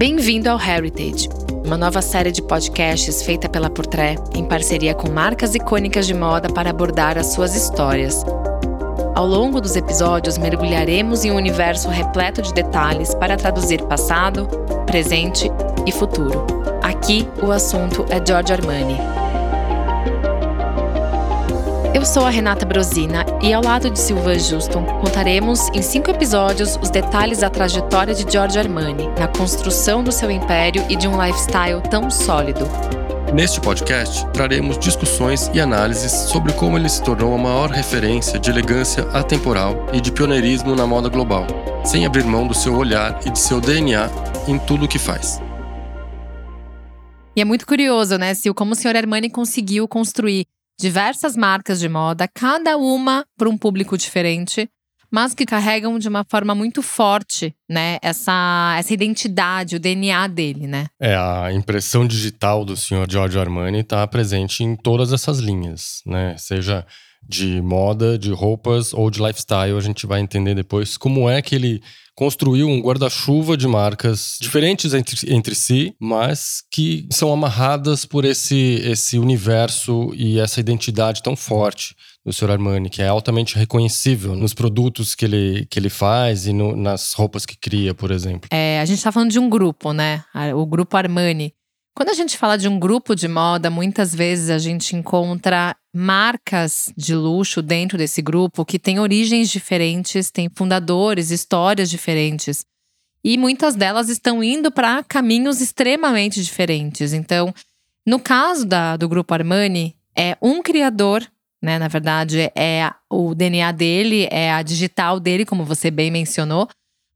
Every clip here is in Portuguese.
Bem-vindo ao Heritage, uma nova série de podcasts feita pela Portré em parceria com marcas icônicas de moda para abordar as suas histórias. Ao longo dos episódios, mergulharemos em um universo repleto de detalhes para traduzir passado, presente e futuro. Aqui, o assunto é Giorgio Armani. Eu sou a Renata Brosina e, ao lado de Silvan Juston, contaremos em cinco episódios os detalhes da trajetória de Giorgio Armani na construção do seu império e de um lifestyle tão sólido. Neste podcast, traremos discussões e análises sobre como ele se tornou a maior referência de elegância atemporal e de pioneirismo na moda global, sem abrir mão do seu olhar e de seu DNA em tudo o que faz. E é muito curioso, né, Sil, como o Sr. Armani conseguiu construir diversas marcas de moda, cada uma para um público diferente, mas que carregam de uma forma muito forte, né, essa, essa identidade, o DNA dele, né? É, a impressão digital do senhor Giorgio Armani está presente em todas essas linhas, né? Seja de moda, de roupas ou de lifestyle, a gente vai entender depois como é que ele construiu um guarda-chuva de marcas diferentes entre, entre si, mas que são amarradas por esse, esse universo e essa identidade tão forte do Sr. Armani, que é altamente reconhecível nos produtos que ele, que ele faz e no, nas roupas que cria, por exemplo. É, a gente está falando de um grupo, né? O grupo Armani. Quando a gente fala de um grupo de moda, muitas vezes a gente encontra marcas de luxo dentro desse grupo que têm origens diferentes, têm fundadores, histórias diferentes. E muitas delas estão indo para caminhos extremamente diferentes. Então, no caso da, do grupo Armani, é um criador, né? Na verdade, é o DNA dele, é a digital dele, como você bem mencionou,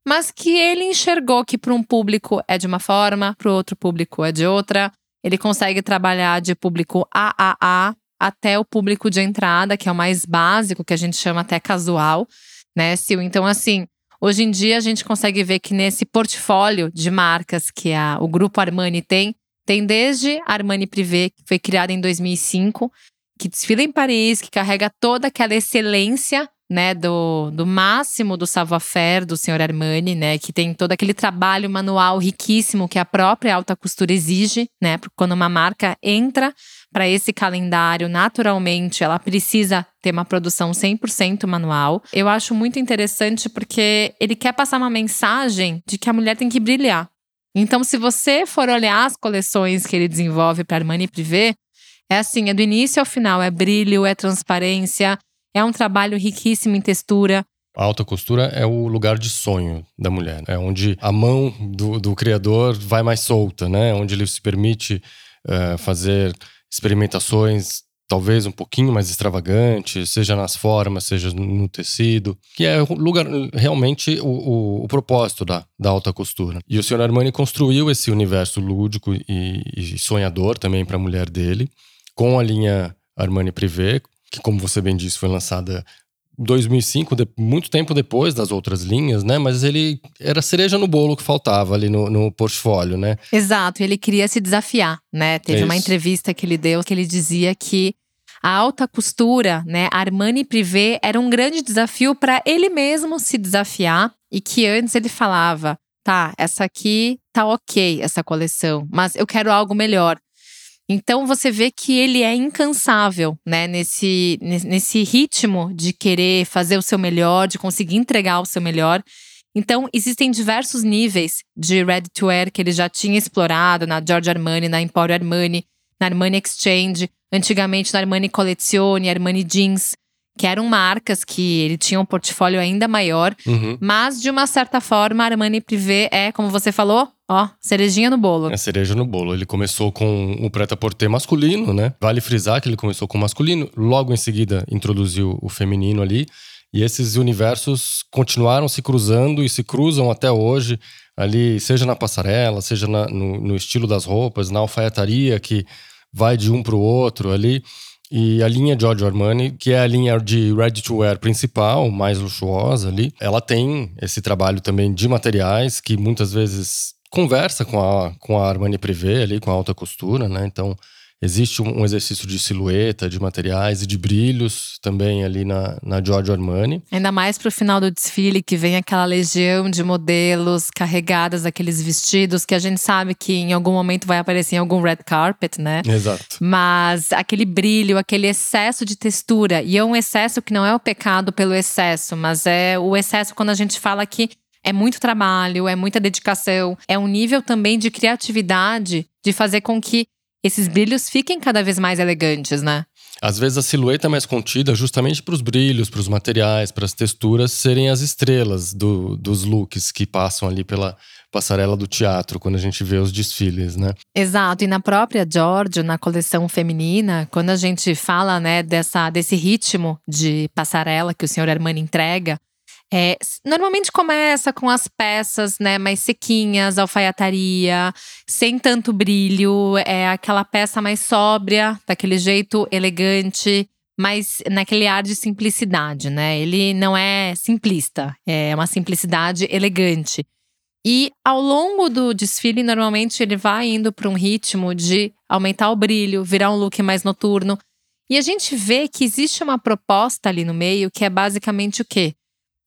mas que ele enxergou que para um público é de uma forma, para o outro público é de outra. Ele consegue trabalhar de público AAA até o público de entrada, que é o mais básico, que a gente chama até casual, né, Sil? Então, assim, hoje em dia a gente consegue ver que nesse portfólio de marcas que a, o Grupo Armani tem, tem desde Armani Privé, que foi criada em 2005, que desfila em Paris, que carrega toda aquela excelência né, do, do máximo do savoir-faire do senhor Armani, né, que tem todo aquele trabalho manual riquíssimo que a própria alta costura exige, né, porque quando uma marca entra para esse calendário, naturalmente, ela precisa ter uma produção 100% manual. Eu acho muito interessante porque ele quer passar uma mensagem de que a mulher tem que brilhar. Então, se você for olhar as coleções que ele desenvolve para Armani Privé, é assim, é do início ao final, é brilho, é transparência, é um trabalho riquíssimo em textura. A alta costura é o lugar de sonho da mulher, é onde a mão do, do criador vai mais solta, né? Onde ele se permite uh, fazer experimentações talvez um pouquinho mais extravagantes, seja nas formas, seja no tecido, que é lugar realmente o, o, o, propósito da, da alta costura. E o Sr. Armani construiu esse universo lúdico e, e sonhador também para a mulher dele, com a linha Armani Privé, que como você bem disse foi lançada 2005, de, muito tempo depois das outras linhas, né? Mas ele era cereja no bolo que faltava ali no, no portfólio, né? Exato, ele queria se desafiar, né? Teve é uma entrevista que ele deu que ele dizia que a alta costura, né, Armani Privé, era um grande desafio para ele mesmo se desafiar e que antes ele falava, tá, essa aqui tá ok, essa coleção, mas eu quero algo melhor. Então você vê que ele é incansável, né, nesse, nesse ritmo de querer fazer o seu melhor, de conseguir entregar o seu melhor. Então, existem diversos níveis de ready to wear que ele já tinha explorado na Giorgio Armani, na Emporio Armani, na Armani Exchange, antigamente na Armani Collezione, Armani Jeans que eram marcas que ele tinha um portfólio ainda maior, uhum. mas de uma certa forma a Armani Privé é, como você falou, ó, cerejinha no bolo. É cereja no bolo. Ele começou com o prêt-à-porter masculino, né? Vale frisar que ele começou com o masculino, logo em seguida introduziu o feminino ali, e esses universos continuaram se cruzando e se cruzam até hoje, ali, seja na passarela, seja na, no, no estilo das roupas, na alfaiataria que vai de um para o outro ali. E a linha Giorgio Armani, que é a linha de ready to wear principal, mais luxuosa ali, ela tem esse trabalho também de materiais que muitas vezes conversa com a, com a Armani Privé ali, com a alta costura, né? Então, Existe um exercício de silhueta, de materiais e de brilhos também ali na, na Giorgio Armani. Ainda mais para o final do desfile, que vem aquela legião de modelos carregadas aqueles vestidos que a gente sabe que em algum momento vai aparecer em algum red carpet, né? Exato. Mas aquele brilho, aquele excesso de textura. E é um excesso que não é o pecado pelo excesso, mas é o excesso quando a gente fala que é muito trabalho, é muita dedicação, é um nível também de criatividade de fazer com que esses brilhos fiquem cada vez mais elegantes, né? Às vezes a silhueta é mais contida justamente para os brilhos, para os materiais, para as texturas serem as estrelas do, dos looks que passam ali pela passarela do teatro quando a gente vê os desfiles, né? Exato. E na própria Giorgio, na coleção feminina, quando a gente fala, né, dessa desse ritmo de passarela que o senhor Armani entrega, é, normalmente começa com as peças né, mais sequinhas, alfaiataria, sem tanto brilho, é aquela peça mais sóbria, daquele jeito elegante, mas naquele ar de simplicidade, né? Ele não é simplista, é uma simplicidade elegante. E ao longo do desfile, normalmente ele vai indo para um ritmo de aumentar o brilho, virar um look mais noturno. E a gente vê que existe uma proposta ali no meio que é basicamente o quê?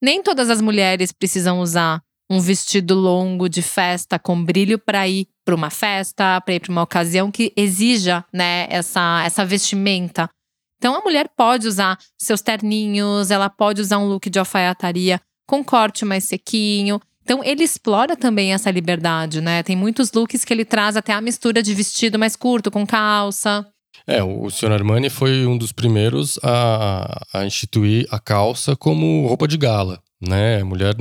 Nem todas as mulheres precisam usar um vestido longo de festa com brilho para ir para uma festa, para ir para uma ocasião que exija, né, essa essa vestimenta. Então a mulher pode usar seus terninhos, ela pode usar um look de alfaiataria com corte mais sequinho. Então ele explora também essa liberdade, né? Tem muitos looks que ele traz até a mistura de vestido mais curto com calça. É, o Sr. Armani foi um dos primeiros a, a instituir a calça como roupa de gala, né? A mulher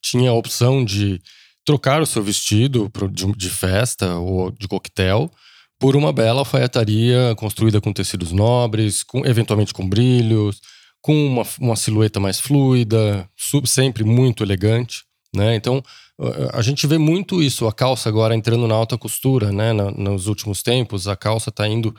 tinha a opção de trocar o seu vestido de, festa ou de coquetel por uma bela alfaiataria construída com tecidos nobres, com, eventualmente com brilhos, com uma, uma silhueta mais fluida, sub, sempre muito elegante, né? Então a gente vê muito isso, a calça agora entrando na alta costura, né? Na, nos últimos tempos, a calça está indo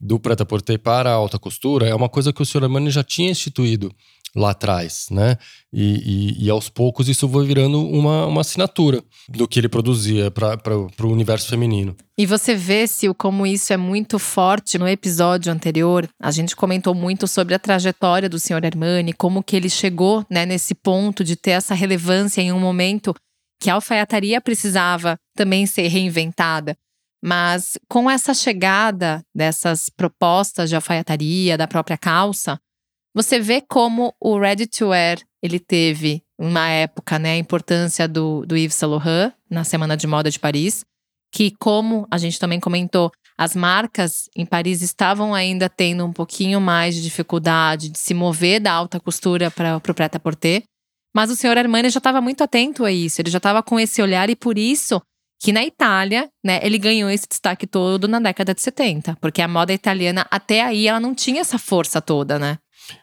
do prêt-à-porter para a alta costura é uma coisa que o Sr. Armani já tinha instituído lá atrás, né? E, e, e, aos poucos isso foi virando uma, uma assinatura do que ele produzia para o universo feminino. E você vê, Sil, como isso é muito forte no episódio anterior. A gente comentou muito sobre a trajetória do Sr. Armani, como que ele chegou né, nesse ponto de ter essa relevância em um momento que a alfaiataria precisava também ser reinventada. Mas com essa chegada dessas propostas de alfaiataria, da própria calça, você vê como o ready to wear ele teve uma época, né, a importância do, do Yves Saint Laurent na Semana de Moda de Paris, que como a gente também comentou, as marcas em Paris estavam ainda tendo um pouquinho mais de dificuldade de se mover da alta costura para o prêt-à-porter, mas o senhor Armani já estava muito atento a isso, ele já estava com esse olhar e por isso que na Itália, né, ele ganhou esse destaque todo na década de 70, porque a moda italiana até aí ela não tinha essa força toda, né?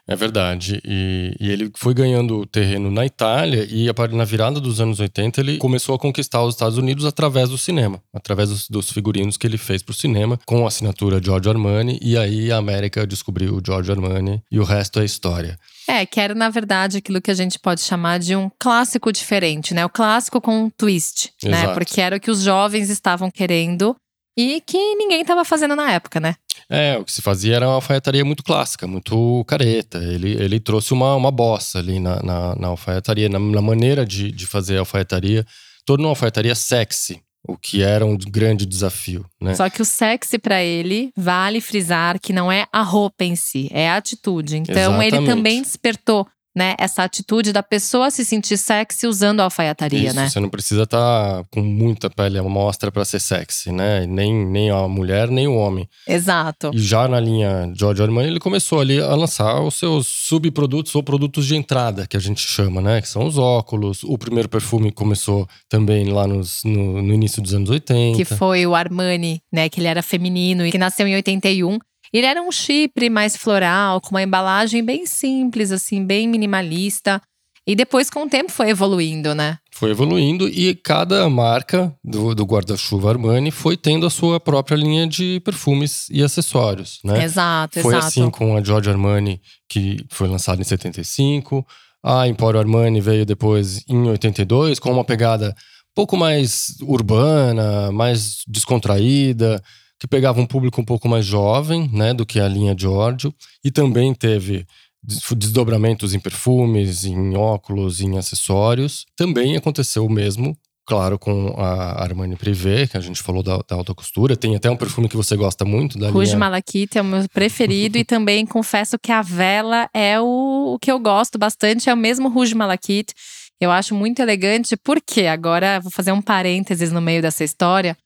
É verdade. E, e, ele foi ganhando terreno na Itália e na virada dos anos 80 ele começou a conquistar os Estados Unidos através do cinema, através dos, dos figurinos que ele fez para o cinema, com a assinatura Giorgio Armani. E aí a América descobriu o Giorgio Armani e o resto é história. É, que era, na verdade, aquilo que a gente pode chamar de um clássico diferente, né? O clássico com um twist, né? Exato. né? Porque era o que os jovens estavam querendo e que ninguém estava fazendo na época, né? É, o que se fazia era uma alfaiataria muito clássica, muito careta. Ele, ele trouxe uma, uma bossa ali na, na, na alfaiataria, na, na, maneira de, de fazer a alfaiataria, tornou uma alfaiataria sexy, o que era um grande desafio, né? Só que o sexy para ele, vale frisar que não é a roupa em si, é a atitude. Então Exatamente. ele também despertou né, essa atitude da pessoa se sentir sexy usando a alfaiataria, Isso, né? Você não precisa estar tá com muita pele à mostra para ser sexy, né? Nem, nem a mulher, nem o homem. Exato. E já na linha Giorgio Armani, ele começou ali a lançar os seus subprodutos ou produtos de entrada, que a gente chama, né? Que são os óculos. O primeiro perfume começou também lá nos, no, no início dos anos 80. Que foi o Armani, né? Que ele era feminino e que nasceu em 81. Ele era um chipre mais floral, com uma embalagem bem simples, assim, bem minimalista. E depois, com o tempo, foi evoluindo, né? Foi evoluindo e cada marca do, do guarda-chuva Armani foi tendo a sua própria linha de perfumes e acessórios, né? Exato, foi exato. Foi assim com a Giorgio Armani, que foi lançada em 75. A Emporio Armani veio depois em 82, com uma pegada pouco mais urbana, mais descontraída que pegava um público um pouco mais jovem, né, do que a linha Giorgio, e também teve desdobramentos em perfumes, em óculos, em acessórios. Também aconteceu o mesmo Claro, com a Armani Privé, que a gente falou da, da alta costura. Tem até um perfume que você gosta muito da Rouge linha... Malakite é o meu preferido. e também confesso que a vela é o, o que eu gosto bastante. É o mesmo Rouge Malakite. Eu acho muito elegante. Porque agora vou fazer um parênteses no meio dessa história.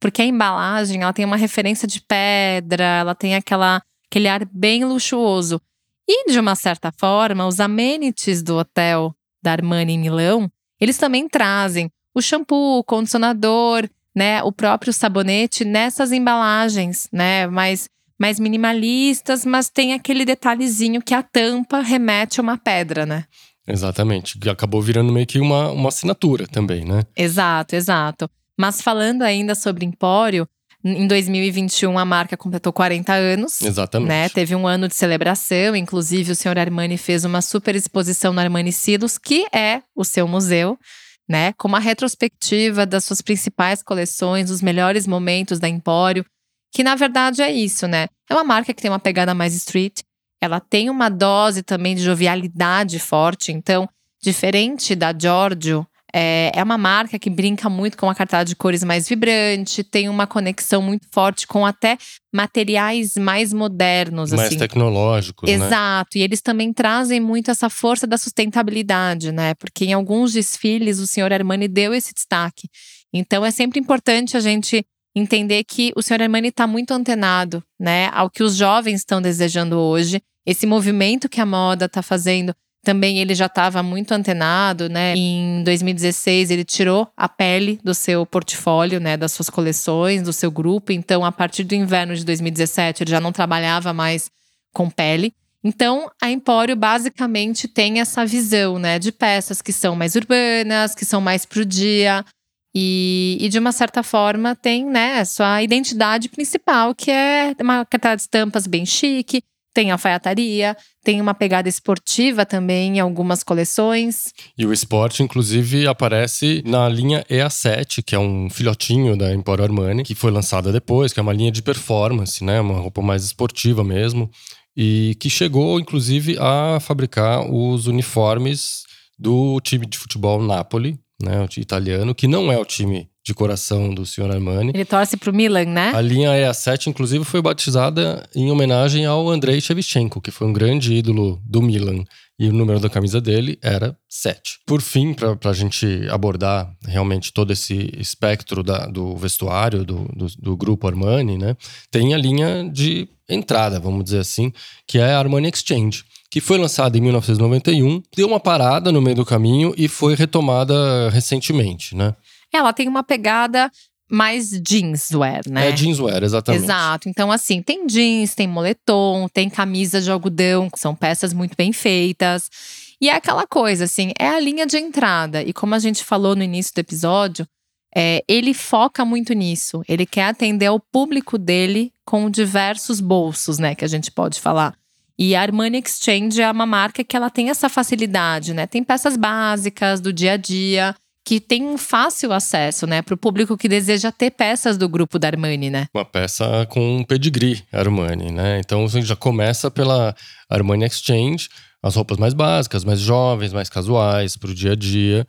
Porque a embalagem, ela tem uma referência de pedra. Ela tem aquela, aquele ar bem luxuoso. E, de uma certa forma, os amenities do hotel da Armani em Milão, eles também trazem o shampoo, o condicionador, né, o próprio sabonete nessas embalagens, né, mais mais minimalistas, mas tem aquele detalhezinho que a tampa remete a uma pedra, né? Exatamente, acabou virando meio que uma, uma assinatura também, né? Exato, exato. Mas falando ainda sobre Empório, em 2021 a marca completou 40 anos. Exatamente. Né? Teve um ano de celebração, inclusive o senhor Armani fez uma super exposição no Armani Silos, que é o seu museu né? Com uma retrospectiva das suas principais coleções, os melhores momentos da Empório, que na verdade é isso, né? É uma marca que tem uma pegada mais street, ela tem uma dose também de jovialidade forte, então, diferente da Giorgio, é, é uma marca que brinca muito com a cartaz de cores mais vibrante, tem uma conexão muito forte com até materiais mais modernos. Mais assim. tecnológicos. Né? Exato. Né? E eles também trazem muito essa força da sustentabilidade, né? Porque em alguns desfiles o senhor Armani deu esse destaque. Então é sempre importante a gente entender que o senhor Armani está muito antenado, né, ao que os jovens estão desejando hoje. Esse movimento que a moda está fazendo também ele já estava muito antenado, né? Em 2016 ele tirou a pele do seu portfólio, né, das suas coleções, do seu grupo. Então, a partir do inverno de 2017 ele já não trabalhava mais com pele. Então, a Empório basicamente tem essa visão, né, de peças que são mais urbanas, que são mais pro dia, e, e, de uma certa forma tem né, a sua identidade principal, que é uma cartela de estampas bem chique, tem alfaiataria, tem uma pegada esportiva também em algumas coleções. E o esporte, inclusive, aparece na linha EA7, que é um filhotinho da Emporio Armani, que foi lançada depois, que é uma linha de performance, né? Uma roupa mais esportiva mesmo. E que chegou, inclusive, a fabricar os uniformes do time de futebol Napoli, né? O time italiano, que não é o time de coração do Sr. Armani. Ele torce pro Milan, né? A linha EA7, inclusive, foi batizada em homenagem ao Andrei Shevchenko, que foi um grande ídolo do Milan. E o número da camisa dele era 7. Por fim, para a gente abordar realmente todo esse espectro da, do vestuário do, do, do, grupo Armani, né? Tem a linha de entrada, vamos dizer assim, que é a Armani Exchange que foi lançada em 1991, deu uma parada no meio do caminho e foi retomada recentemente, né? ela tem uma pegada mais jeanswear, né? É jeanswear, exatamente. Exato. Então, assim, tem jeans, tem moletom, tem camisa de algodão, que são peças muito bem feitas. E é aquela coisa, assim, é a linha de entrada. E como a gente falou no início do episódio, é, ele foca muito nisso. Ele quer atender ao público dele com diversos bolsos, né? Que a gente pode falar. E a Armani Exchange é uma marca que ela tem essa facilidade, né? Tem peças básicas do dia a dia que tem fácil acesso, né, para o público que deseja ter peças do grupo da Armani, né? Uma peça com pedigree Armani, né? Então a gente já começa pela Armani Exchange, as roupas mais básicas, mais jovens, mais casuais, para o dia a dia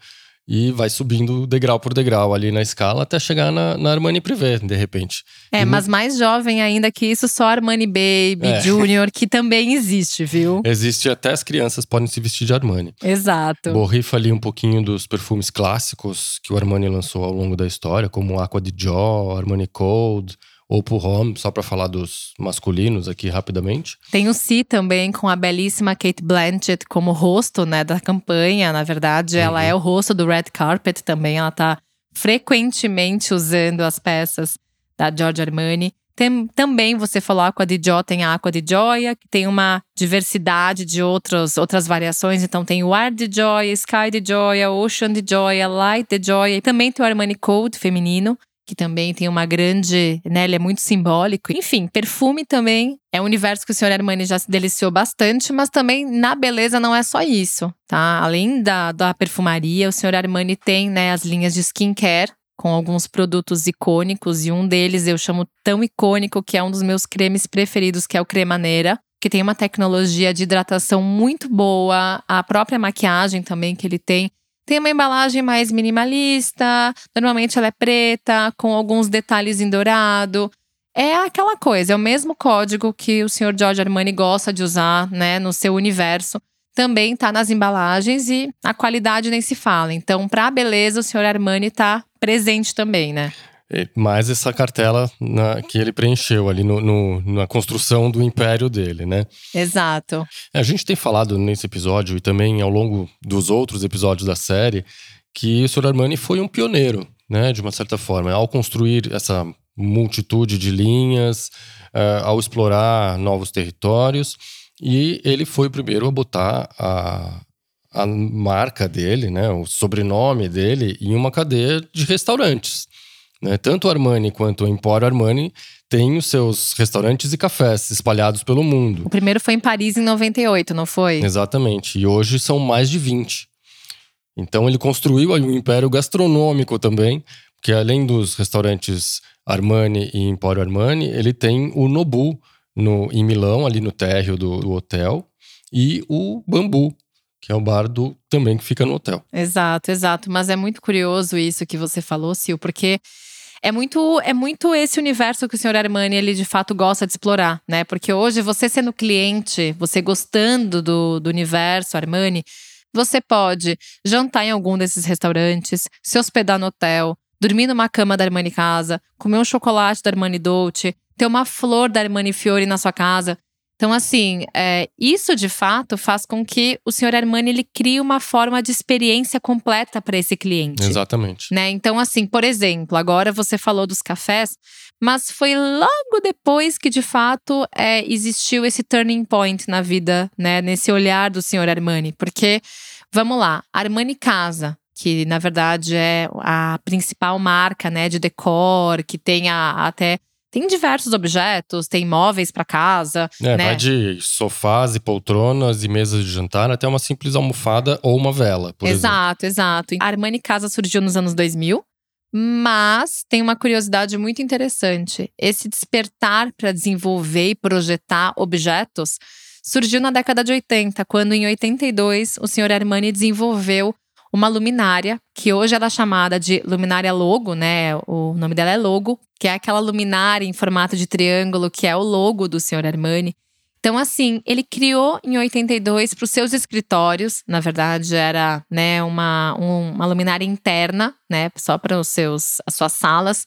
e vai subindo degrau por degrau ali na escala até chegar na, na Armani Privé, de repente. É, e mas no... mais jovem ainda que isso, só Armani Baby, é. Junior, que também existe, viu? Existe, até as crianças podem se vestir de Armani. Exato. Borrifa ali um pouquinho dos perfumes clássicos que o Armani lançou ao longo da história, como Aqua di Gio, Armani Cold, ou pro Home, só para falar dos masculinos aqui rapidamente. Tem o Si também com a belíssima Kate Blanchett como rosto, né, da campanha. Na verdade, uhum. ela é o rosto do Red Carpet também. Ela tá frequentemente usando as peças da Giorgio Armani. Tem, também você falou Aqua di Gio, tem a Aqua di Gioia, que tem uma diversidade de outros, outras variações. Então tem o Ar de Joia, Sky de Joia, Ocean de Joia, Light de Joia. E também tem o Armani Code feminino, que também tem uma grande, né, ele é muito simbólico. Enfim, perfume também é um universo que o Sr. Armani já se deliciou bastante, mas também na beleza não é só isso, tá? Além da, da perfumaria, o Sr. Armani tem, né, as linhas de skincare, com alguns produtos icônicos e um deles eu chamo tão icônico que é um dos meus cremes preferidos, que é o Cremaneira, que tem uma tecnologia de hidratação muito boa, a própria maquiagem também que ele tem. Tem uma embalagem mais minimalista, normalmente ela é preta, com alguns detalhes em dourado. É aquela coisa, é o mesmo código que o senhor George Armani gosta de usar, né, no seu universo. Também tá nas embalagens e a qualidade nem se fala. Então, para a beleza, o senhor Armani tá presente também, né? Mais essa cartela na, que ele preencheu ali no, no, na construção do império dele, né? Exato. A gente tem falado nesse episódio e também ao longo dos outros episódios da série que o Sr. Armani foi um pioneiro, né? De uma certa forma, ao construir essa multitude de linhas, uh, ao explorar novos territórios e ele foi o primeiro a botar a, a marca dele, né? O sobrenome dele em uma cadeia de restaurantes. Né? Tanto o Armani quanto o Empório Armani têm os seus restaurantes e cafés espalhados pelo mundo. O primeiro foi em Paris em 98, não foi? Exatamente. E hoje são mais de 20. Então ele construiu um império gastronômico também, que além dos restaurantes Armani e Empório Armani, ele tem o Nobu no, em Milão, ali no térreo do, do hotel, e o Bambu, que é o bar do também que fica no hotel. Exato, exato. Mas é muito curioso isso que você falou, Sil, porque é muito, é muito esse universo que o senhor Armani ele de fato gosta de explorar, né? Porque hoje você sendo cliente, você gostando do, do universo Armani, você pode jantar em algum desses restaurantes, se hospedar no hotel, dormir numa cama da Armani Casa, comer um chocolate da Armani Dolce, ter uma flor da Armani Fiore na sua casa. Então, assim, é, isso de fato faz com que o senhor Armani ele crie uma forma de experiência completa para esse cliente. Exatamente. Né? Então, assim, por exemplo, agora você falou dos cafés, mas foi logo depois que de fato é, existiu esse turning point na vida, né? Nesse olhar do senhor Armani. Porque, vamos lá, Armani Casa, que na verdade é a principal marca, né, de decor, que tem a, até tem diversos objetos, tem móveis para casa. É, né? vai de sofás e poltronas e mesas de jantar até uma simples almofada ou uma vela, por exato, exemplo. Exato, A Armani Casa surgiu nos anos 2000, mas tem uma curiosidade muito interessante. Esse despertar para desenvolver e projetar objetos surgiu na década de 80, quando em 82 o senhor Armani desenvolveu uma luminária, que hoje ela é chamada de luminária logo, né? O nome dela é logo, que é aquela luminária em formato de triângulo, que é o logo do Sr. Armani. Então, assim, ele criou em 82 para os seus escritórios, na verdade, era né, uma, um, uma luminária interna, né? Só para os seus, as suas salas.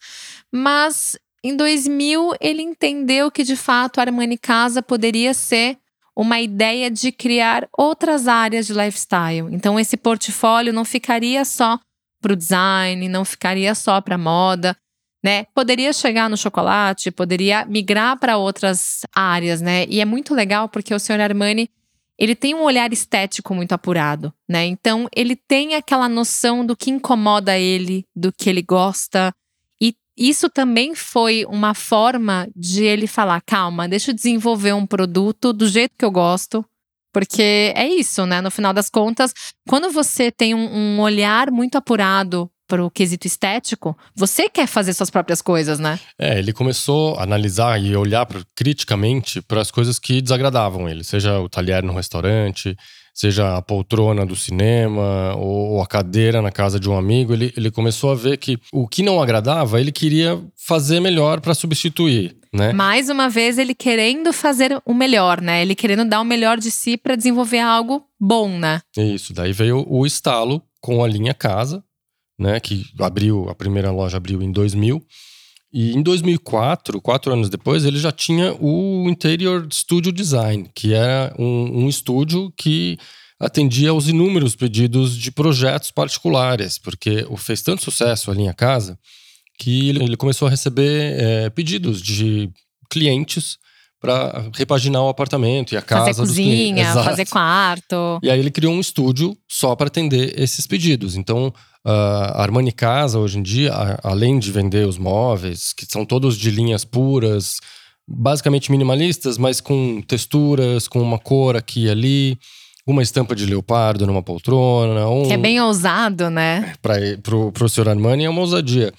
Mas em 2000 ele entendeu que de fato a Armani Casa poderia ser uma ideia de criar outras áreas de lifestyle. Então, esse portfólio não ficaria só para o design, não ficaria só para moda, né? Poderia chegar no chocolate, poderia migrar para outras áreas, né? E é muito legal porque o Sr. Armani ele tem um olhar estético muito apurado, né? Então ele tem aquela noção do que incomoda ele, do que ele gosta, isso também foi uma forma de ele falar: calma, deixa eu desenvolver um produto do jeito que eu gosto. Porque é isso, né? No final das contas, quando você tem um, um olhar muito apurado para o quesito estético, você quer fazer suas próprias coisas, né? É, ele começou a analisar e olhar criticamente para as coisas que desagradavam ele, seja o talher no restaurante, seja a poltrona do cinema ou a cadeira na casa de um amigo, ele, ele começou a ver que o que não agradava, ele queria fazer melhor para substituir. Né? Mais uma vez, ele querendo fazer o melhor, né? Ele querendo dar o melhor de si para desenvolver algo bom, né? Isso, daí veio o estalo com a linha Casa, né? Que abriu, a primeira loja abriu em 2000. E em 2004, quatro anos depois, ele já tinha o Interior Studio Design, que era um, um estúdio que atendia aos inúmeros pedidos de projetos particulares, porque fez tanto sucesso ali em casa que ele, ele começou a receber é, pedidos de clientes para repaginar o apartamento e a casa fazer cozinha, fazer quarto. E aí ele criou um estúdio só para atender esses pedidos. Então, a Armani Casa hoje em dia, além de vender os móveis, que são todos de linhas puras, basicamente minimalistas, mas com texturas, com uma cor aqui e ali, uma estampa de leopardo numa poltrona. Um, que é bem ousado, né? Para o senhor Armani é uma ousadia.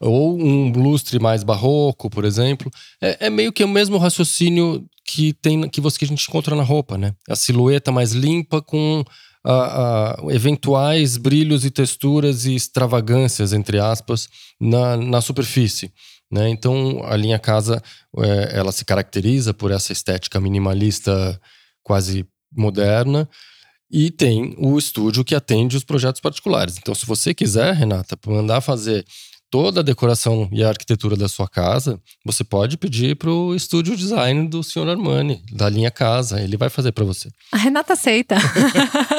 Ou um lustre mais barroco, por exemplo. É, é, meio que o mesmo raciocínio que tem que você que a gente encontra na roupa, né? A silhueta mais limpa com a, a, eventuais brilhos e texturas e extravagâncias, entre aspas, na, na superfície. Né? Então, a linha casa é, ela se caracteriza por essa estética minimalista quase moderna e tem o estúdio que atende os projetos particulares. Então, se você quiser, Renata, mandar fazer toda a decoração e a arquitetura da sua casa, você pode pedir para o estúdio design do Sr. Armani, da linha casa. Ele vai fazer para você. A Renata aceita.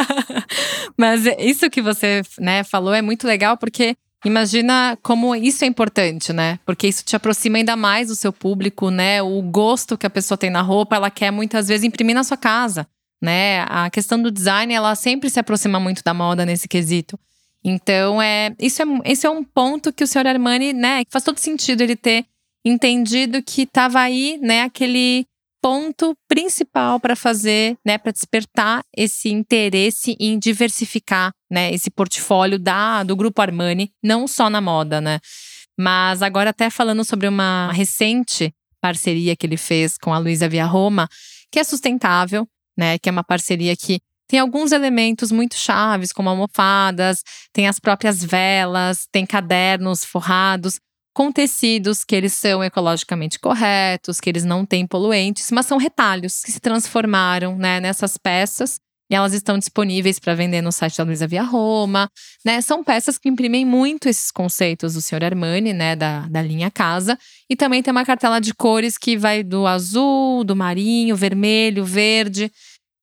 Mas isso que você né, falou é muito legal porque Imagina como isso é importante, né? Porque isso te aproxima ainda mais do seu público, né? O gosto que a pessoa tem na roupa, ela quer muitas vezes imprimir na sua casa né? A questão do design, ela sempre se aproxima muito da moda nesse quesito. Então, é, isso, é, isso é um ponto que o senhor Armani, né, faz todo sentido ele ter entendido que estava aí, né, aquele ponto principal para fazer, né, para despertar esse interesse em diversificar, né, esse portfólio da do grupo Armani, não só na moda, né? Mas agora até falando sobre uma recente parceria que ele fez com a Luísa Via Roma, que é sustentável, né? Que é uma parceria que tem alguns elementos muito chaves, como almofadas, tem as próprias velas, tem cadernos forrados com tecidos que eles são ecologicamente corretos, que eles não têm poluentes, mas são retalhos que se transformaram né, nessas peças e elas estão disponíveis para vender no site da Luiza Via Roma, né? São peças que imprimem muito esses conceitos do Sr. Armani, né, da, da linha casa, e também tem uma cartela de cores que vai do azul, do marinho, vermelho, verde.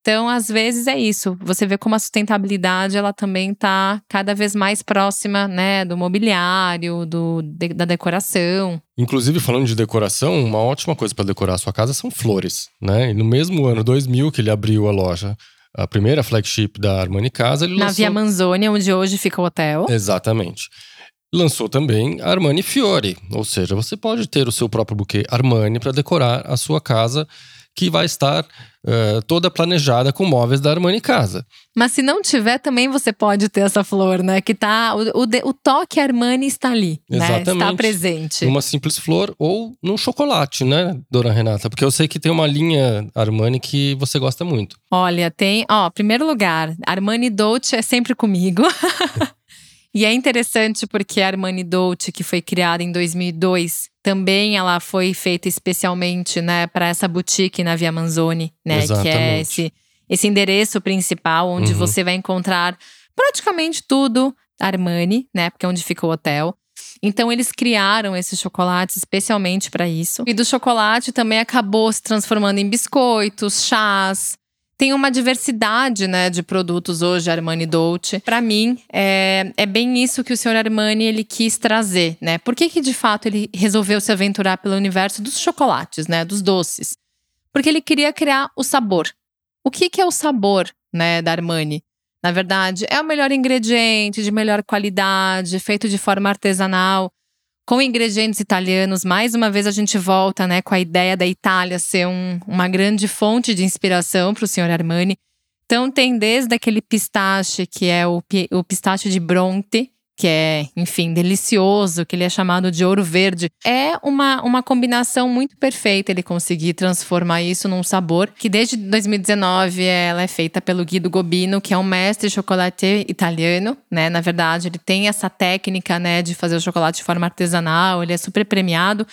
Então, às vezes é isso. Você vê como a sustentabilidade ela também está cada vez mais próxima, né, do mobiliário, do, de, da decoração. Inclusive, falando de decoração, uma ótima coisa para decorar a sua casa são flores, né? E no mesmo ano 2000 que ele abriu a loja a primeira flagship da Armani Casa, ele Na lançou... Via Manzoni, onde hoje fica o hotel. Exatamente. Lançou também Armani Fiore, ou seja, você pode ter o seu próprio buquê Armani para decorar a sua casa, que vai estar uh, toda planejada com móveis da Armani Casa. Mas se não tiver, também você pode ter essa flor, né? Que tá. O, o, o toque Armani está ali, Exatamente. né? Está presente. Uma simples flor ou num chocolate, né, dona Renata? Porque eu sei que tem uma linha Armani que você gosta muito. Olha, tem. Ó, primeiro lugar, Armani Dolce é sempre comigo. E é interessante porque a Armani Dolce, que foi criada em 2002, também ela foi feita especialmente, né, para essa boutique na Via Manzoni, né, Exatamente. que é esse esse endereço principal onde uhum. você vai encontrar praticamente tudo Armani, né, porque é onde fica o hotel. Então eles criaram esses chocolates especialmente para isso. E do chocolate também acabou se transformando em biscoitos, chás, tem uma diversidade né, de produtos hoje, Armani Dolce. Para mim, é, é bem isso que o senhor Armani ele quis trazer, né? Por que, que de fato ele resolveu se aventurar pelo universo dos chocolates, né? Dos doces? Porque ele queria criar o sabor. O que, que é o sabor né, da Armani? Na verdade, é o melhor ingrediente, de melhor qualidade, feito de forma artesanal com ingredientes italianos. Mais uma vez a gente volta, né, com a ideia da Itália ser um, uma grande fonte de inspiração para o senhor Armani. Então tem desde aquele pistache que é o, o pistache de Bronte, que é, enfim, delicioso, que ele é chamado de ouro verde. É uma, uma combinação muito perfeita ele conseguir transformar isso num sabor que desde 2019 ela é feita pelo Guido Gobino, que é um mestre chocolatier italiano, né? Na verdade, ele tem essa técnica, né, de fazer o chocolate de forma artesanal, ele é super premiado.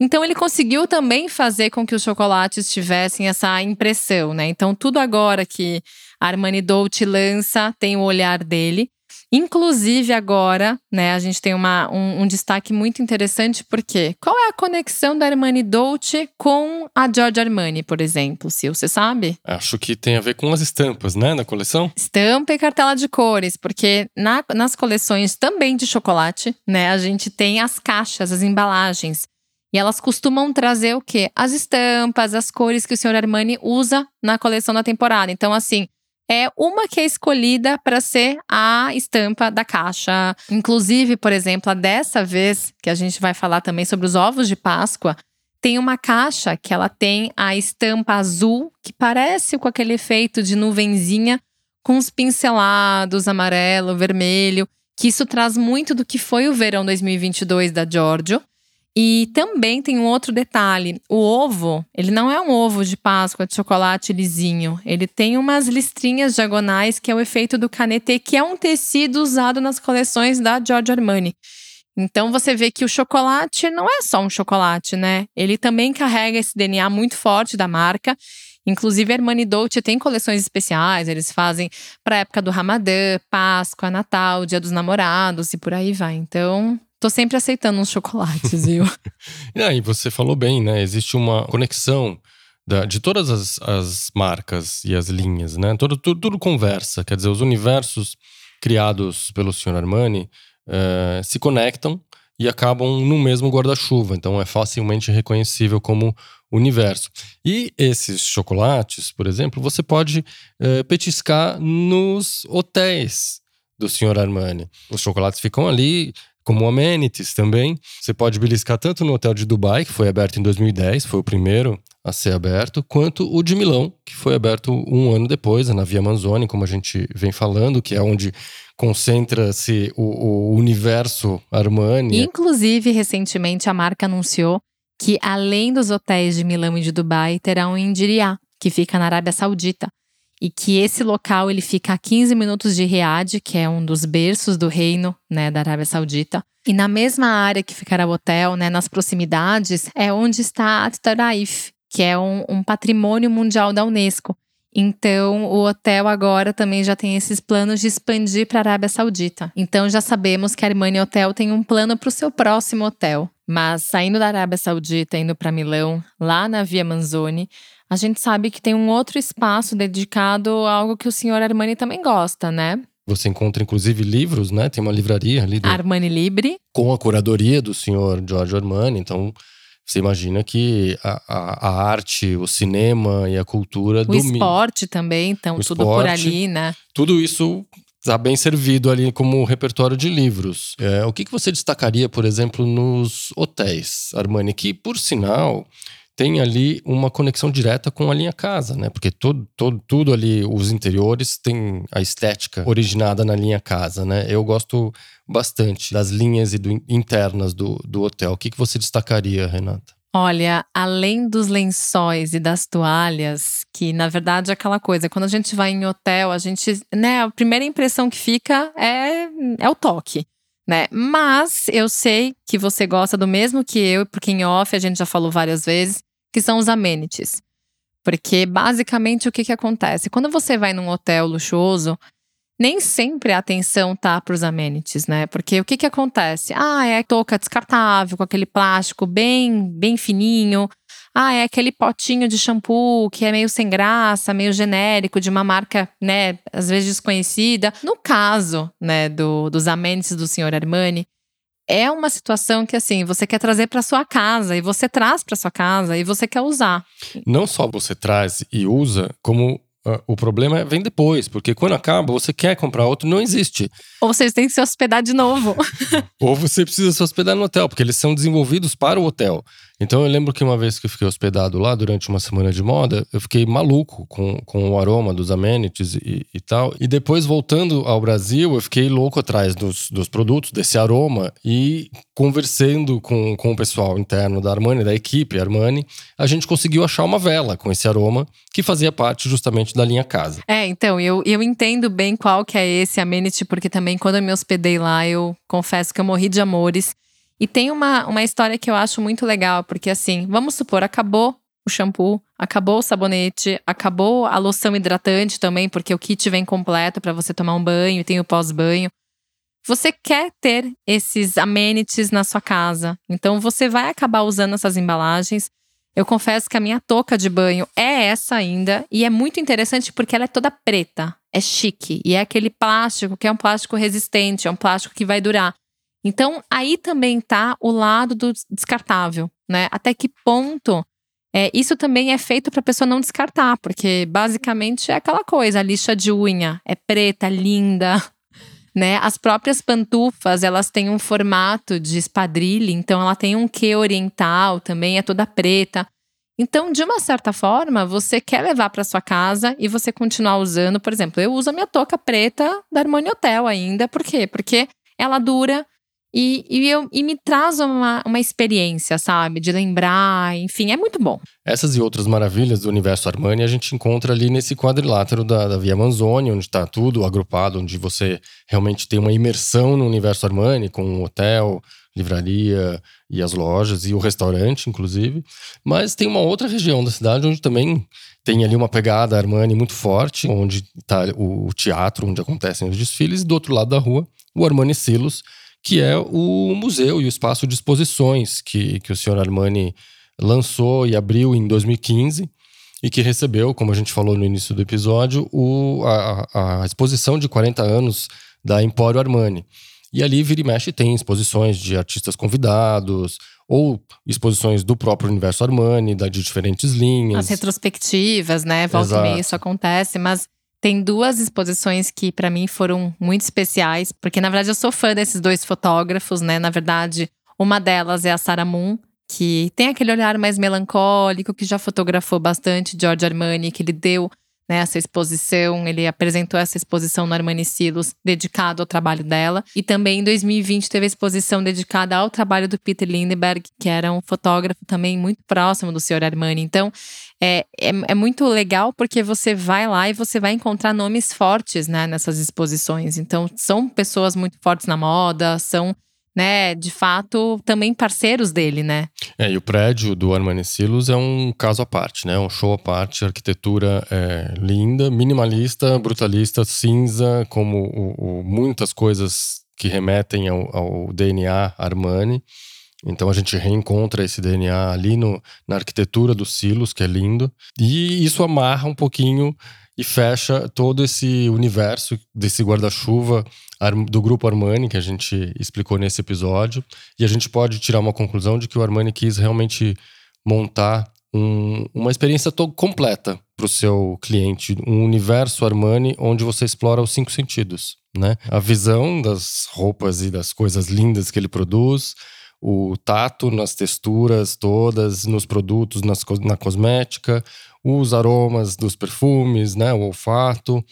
Então ele conseguiu também fazer com que os chocolates tivessem essa impressão, né? Então tudo agora que Armani Dolce lança tem o olhar dele. Inclusive agora, né, a gente tem uma, um, um, destaque muito interessante, porque qual é a conexão da Armani Dolce com a Giorgio Armani, por exemplo, se você sabe? Acho que tem a ver com as estampas, né, na coleção? Estampa e cartela de cores, porque na, nas coleções também de chocolate, né, a gente tem as caixas, as embalagens. E elas costumam trazer o quê? As estampas, as cores que o senhor Armani usa na coleção da temporada. Então, assim, é uma que é escolhida para ser a estampa da caixa. Inclusive, por exemplo, a dessa vez, que a gente vai falar também sobre os ovos de Páscoa, tem uma caixa que ela tem a estampa azul, que parece com aquele efeito de nuvenzinha, com os pincelados amarelo, vermelho, que isso traz muito do que foi o verão 2022 da Giorgio. E também tem um outro detalhe: o ovo, ele não é um ovo de Páscoa de chocolate lisinho. Ele tem umas listrinhas diagonais, que é o efeito do canetê, que é um tecido usado nas coleções da Giorgio Armani. Então você vê que o chocolate não é só um chocolate, né? Ele também carrega esse DNA muito forte da marca. Inclusive, a Armani Dolce tem coleções especiais, eles fazem para época do Ramadã, Páscoa, Natal, Dia dos Namorados e por aí vai. Então, Tô sempre aceitando uns chocolates, viu? e você falou bem, né? Existe uma conexão da, de todas as, as, marcas e as linhas, né? Tudo, tudo, tudo, conversa. Quer dizer, os universos criados pelo Sr. Armani uh, se conectam e acabam no mesmo guarda-chuva. Então é facilmente reconhecível como universo. E esses chocolates, por exemplo, você pode uh, petiscar nos hotéis do Sr. Armani. Os chocolates ficam ali como amenities também. Você pode beliscar tanto no hotel de Dubai, que foi aberto em 2010, foi o primeiro a ser aberto, quanto o de Milão, que foi aberto um ano depois, na Via Manzoni, como a gente vem falando, que é onde concentra-se o, o universo Armani. Inclusive, recentemente a marca anunciou que além dos hotéis de Milão e de Dubai, terá um em que fica na Arábia Saudita e que esse local ele fica a 15 minutos de Riad, que é um dos berços do reino, né, da Arábia Saudita. E na mesma área que ficará o hotel, né, nas proximidades, é onde está At Taraif, que é um, um patrimônio mundial da Unesco. Então, o hotel agora também já tem esses planos de expandir para a Arábia Saudita. Então, já sabemos que a Armani Hotel tem um plano para o seu próximo hotel. Mas saindo da Arábia Saudita, indo para Milão, lá na Via Manzoni, a gente sabe que tem um outro espaço dedicado a algo que o senhor Armani também gosta, né? Você encontra inclusive livros, né? Tem uma livraria ali. Do... Armani Libre. Com a curadoria do senhor Giorgio Armani. Então, você imagina que a, a, a, arte, o cinema e a cultura. O esporte também, então, o tudo esporte, por ali, né? Tudo isso está bem servido ali como repertório de livros. É, o que, que você destacaria, por exemplo, nos hotéis, Armani? Que, por sinal, tem ali uma conexão direta com a linha casa, né? Porque todo, todo, tudo ali, os interiores, tem a estética originada na linha casa, né? Eu gosto bastante das linhas e do, internas do, do hotel. O que, que você destacaria, Renata? Olha, além dos lençóis e das toalhas, que na verdade é aquela coisa, quando a gente vai em hotel, a gente, né, a primeira impressão que fica é, é o toque. Né? Mas eu sei que você gosta do mesmo que eu, porque em off a gente já falou várias vezes que são os amenities. Porque basicamente o que, que acontece? Quando você vai num hotel luxuoso, nem sempre a atenção tá para os amenities, né? Porque o que, que acontece? Ah, é touca descartável, com aquele plástico bem, bem fininho. Ah, é aquele potinho de shampoo que é meio sem graça, meio genérico, de uma marca, né, às vezes desconhecida. No caso, né, do, dos amenities do senhor Armani, é uma situação que assim, você quer trazer para sua casa e você traz para sua casa e você quer usar. Não só você traz e usa, como Uh, o problema vem depois, porque quando acaba, você quer comprar outro, não existe. Ou vocês têm que se hospedar de novo. Ou você precisa se hospedar no hotel, porque eles são desenvolvidos para o hotel. Então eu lembro que uma vez que eu fiquei hospedado lá durante uma semana de moda, eu fiquei maluco com, com o aroma dos amenities e, e tal. E depois, voltando ao Brasil, eu fiquei louco atrás dos, dos produtos, desse aroma. E conversando com, com o pessoal interno da Armani, da equipe Armani, a gente conseguiu achar uma vela com esse aroma que fazia parte justamente da linha casa. É, então, eu, eu entendo bem qual que é esse amenity, porque também quando eu me hospedei lá, eu confesso que eu morri de amores e tem uma, uma história que eu acho muito legal, porque assim, vamos supor, acabou o shampoo, acabou o sabonete, acabou a loção hidratante também, porque o kit vem completo para você tomar um banho e tem o pós-banho. Você quer ter esses amenities na sua casa, então você vai acabar usando essas embalagens. Eu confesso que a minha touca de banho é essa ainda e é muito interessante porque ela é toda preta, é chique e é aquele plástico que é um plástico resistente, é um plástico que vai durar. Então, aí também tá o lado do descartável, né? Até que ponto é, isso também é feito para a pessoa não descartar, porque basicamente é aquela coisa, a lixa de unha é preta, linda, né? As próprias pantufas, elas têm um formato de espadrilha, então ela tem um quê oriental também, é toda preta. Então, de uma certa forma, você quer levar para sua casa e você continuar usando, por exemplo, eu uso a minha touca preta da Armani Hotel ainda, por quê? Porque ela dura e, e, eu, e me traz uma, uma experiência, sabe? De lembrar, enfim, é muito bom. Essas e outras maravilhas do universo Armani a gente encontra ali nesse quadrilátero da, da Via Manzoni, onde está tudo agrupado, onde você realmente tem uma imersão no universo Armani, com um hotel, livraria e as lojas e o restaurante, inclusive. Mas tem uma outra região da cidade onde também tem ali uma pegada Armani muito forte, onde está o teatro, onde acontecem os desfiles, e do outro lado da rua, o Armani Silos, que é o museu e o espaço de exposições que, que o senhor Armani lançou e abriu em 2015 e que recebeu, como a gente falou no início do episódio, o, a, a exposição de 40 anos da Empório Armani. E ali, vira e mexe, tem exposições de artistas convidados, ou exposições do próprio universo Armani, de diferentes linhas. As retrospectivas, né? Volta Exato. e meia isso acontece, mas tem duas exposições que para mim foram muito especiais, porque na verdade eu sou fã desses dois fotógrafos, né? Na verdade, uma delas é a Sarah Moon, que tem aquele olhar mais melancólico, que já fotografou bastante George Armani, que ele deu né, essa exposição, ele apresentou essa exposição no Armani Silos, dedicado ao trabalho dela. E também em 2020 teve a exposição dedicada ao trabalho do Peter Lindbergh, que era um fotógrafo também muito próximo do senhor Armani. Então, é, é, é, muito legal porque você vai lá e você vai encontrar nomes fortes né, nessas exposições. Então, são pessoas muito fortes na moda, são né, de fato, também parceiros dele, né? É, e o prédio do Armani Silos é um caso à parte, né? Um show à parte, arquitetura é, linda, minimalista, brutalista, cinza, como o, o, muitas coisas que remetem ao, ao, DNA Armani. Então a gente reencontra esse DNA ali no, na arquitetura dos silos, que é lindo. E isso amarra um pouquinho e fecha todo esse universo desse guarda-chuva do grupo Armani que a gente explicou nesse episódio. E a gente pode tirar uma conclusão de que o Armani quis realmente montar um, uma experiência completa para o seu cliente, um universo Armani onde você explora os cinco sentidos, né? A visão das roupas e das coisas lindas que ele produz, o tato nas texturas todas, nos produtos, nas, na cosmética, os aromas dos perfumes, né? O olfato.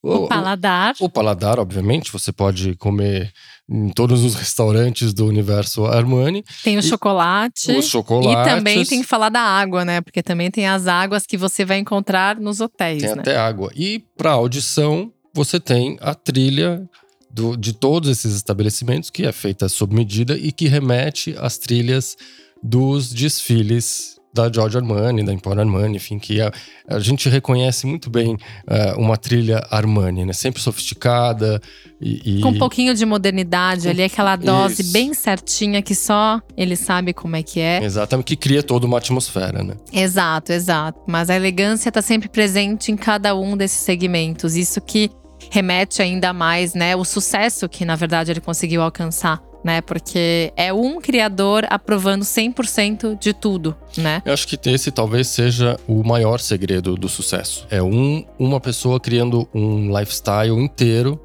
O, paladar. O, o, paladar, obviamente, você pode comer em todos os restaurantes do universo Armani. Tem o e, chocolate. Os chocolates. E também tem que falar da água, né? Porque também tem as águas que você vai encontrar nos hotéis. Tem né? até água. E para audição, você tem a trilha do, de todos esses estabelecimentos, que é feita sob medida e que remete às trilhas dos desfiles da George Armani, da Emporio Armani, enfim, que a, a gente reconhece muito bem uh, uma trilha Armani, né? Sempre sofisticada e, e... Com um pouquinho de modernidade ali, aquela dose Isso. bem certinha que só ele sabe como é que é. Exatamente, que cria toda uma atmosfera, né? Exato, exato. Mas a elegância está sempre presente em cada um desses segmentos. Isso que remete ainda mais, né, o sucesso que na verdade ele conseguiu alcançar né? Porque é um criador aprovando 100% de tudo, né? Eu acho que esse talvez seja o maior segredo do sucesso. É um, uma pessoa criando um lifestyle inteiro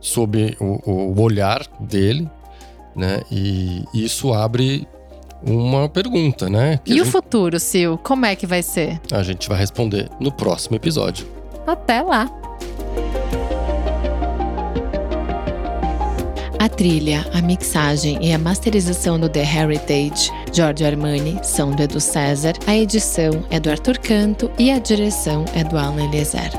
sob o, o olhar dele, né? E isso abre uma pergunta, né? e gente... o futuro, Sil? Como é que vai ser? A gente vai responder no próximo episódio. Até lá! A trilha, a mixagem e a masterização do The Heritage George Armani são do Edu César, a edição é do Arthur Canto e a direção é do Alan Eliezer.